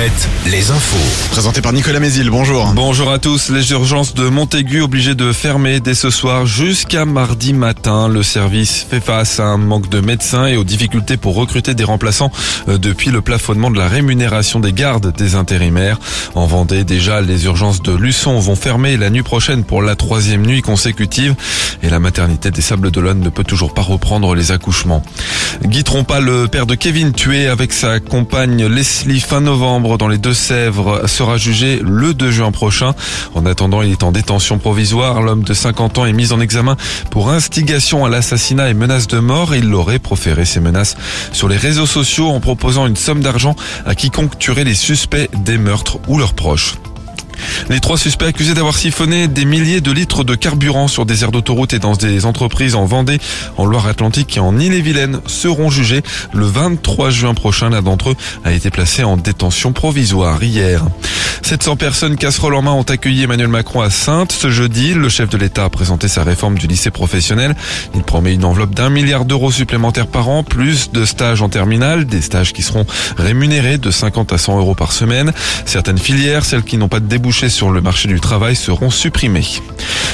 Alouette, les infos. Présenté par Nicolas Mézil, bonjour. Bonjour à tous. Les urgences de Montaigu obligées de fermer dès ce soir jusqu'à mardi matin. Le service fait face à un manque de médecins et aux difficultés pour recruter des remplaçants euh, depuis le plafonnement de la rémunération des gardes des intérimaires. En Vendée, déjà, les urgences de Luçon vont fermer la nuit prochaine pour la troisième nuit consécutive et la maternité des Sables d'Olonne ne peut toujours pas reprendre les accouchements. Guy Trompa, le père de Kevin, tué avec sa compagne Leslie fin novembre dans les Deux-Sèvres, sera jugé le 2 juin prochain. En attendant, il est en détention provisoire. L'homme de 50 ans est mis en examen pour instigation à l'assassinat et menace de mort. Il aurait proféré ces menaces sur les réseaux sociaux en proposant une somme d'argent à quiconque tuerait les suspects des meurtres ou leurs proches. Les trois suspects accusés d'avoir siphonné des milliers de litres de carburant sur des aires d'autoroute et dans des entreprises en Vendée, en Loire-Atlantique et en Ille-et-Vilaine seront jugés le 23 juin prochain. L'un d'entre eux a été placé en détention provisoire hier. 700 personnes casseroles en main ont accueilli Emmanuel Macron à Sainte ce jeudi. Le chef de l'État a présenté sa réforme du lycée professionnel. Il promet une enveloppe d'un milliard d'euros supplémentaires par an, plus de stages en terminale, des stages qui seront rémunérés de 50 à 100 euros par semaine. Certaines filières, celles qui n'ont pas de débouchés sur le marché du travail, seront supprimées.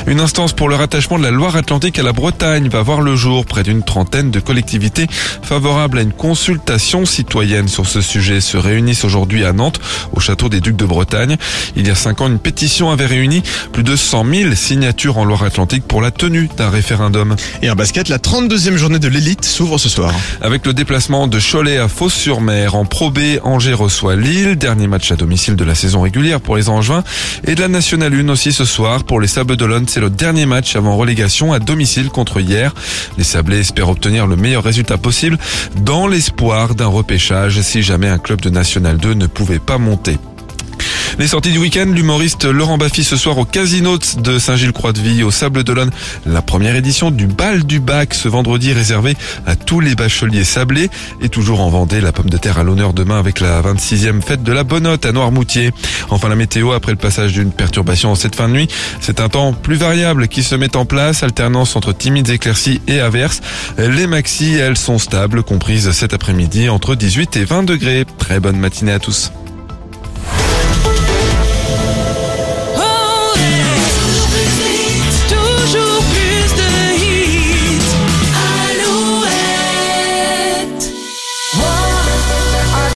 Une instance pour le rattachement de la Loire-Atlantique à la Bretagne va voir le jour. Près d'une trentaine de collectivités favorables à une consultation citoyenne sur ce sujet se réunissent aujourd'hui à Nantes, au château des Ducs de Bretagne. Il y a cinq ans, une pétition avait réuni plus de 100 000 signatures en Loire-Atlantique pour la tenue d'un référendum. Et en basket, la 32e journée de l'élite s'ouvre ce soir. Avec le déplacement de Cholet à Fos-sur-Mer en Pro B, Angers reçoit Lille, dernier match à domicile de la saison régulière pour les Angevins, et de la Nationale 1 aussi ce soir pour les Sables d'Olonne. C'est le dernier match avant relégation à domicile contre hier. Les Sablés espèrent obtenir le meilleur résultat possible dans l'espoir d'un repêchage si jamais un club de National 2 ne pouvait pas monter. Les sorties du week-end, l'humoriste Laurent Baffy ce soir au Casino de Saint-Gilles-Croix-de-Vie, au Sable d'Olonne. La première édition du bal du bac ce vendredi réservé à tous les bacheliers sablés. Et toujours en Vendée, la pomme de terre à l'honneur demain avec la 26e fête de la Bonnotte à Noirmoutier. Enfin la météo, après le passage d'une perturbation en cette fin de nuit, c'est un temps plus variable qui se met en place, alternance entre timides éclaircies et averses. Les maxis, elles, sont stables, comprises cet après-midi entre 18 et 20 degrés. Très bonne matinée à tous.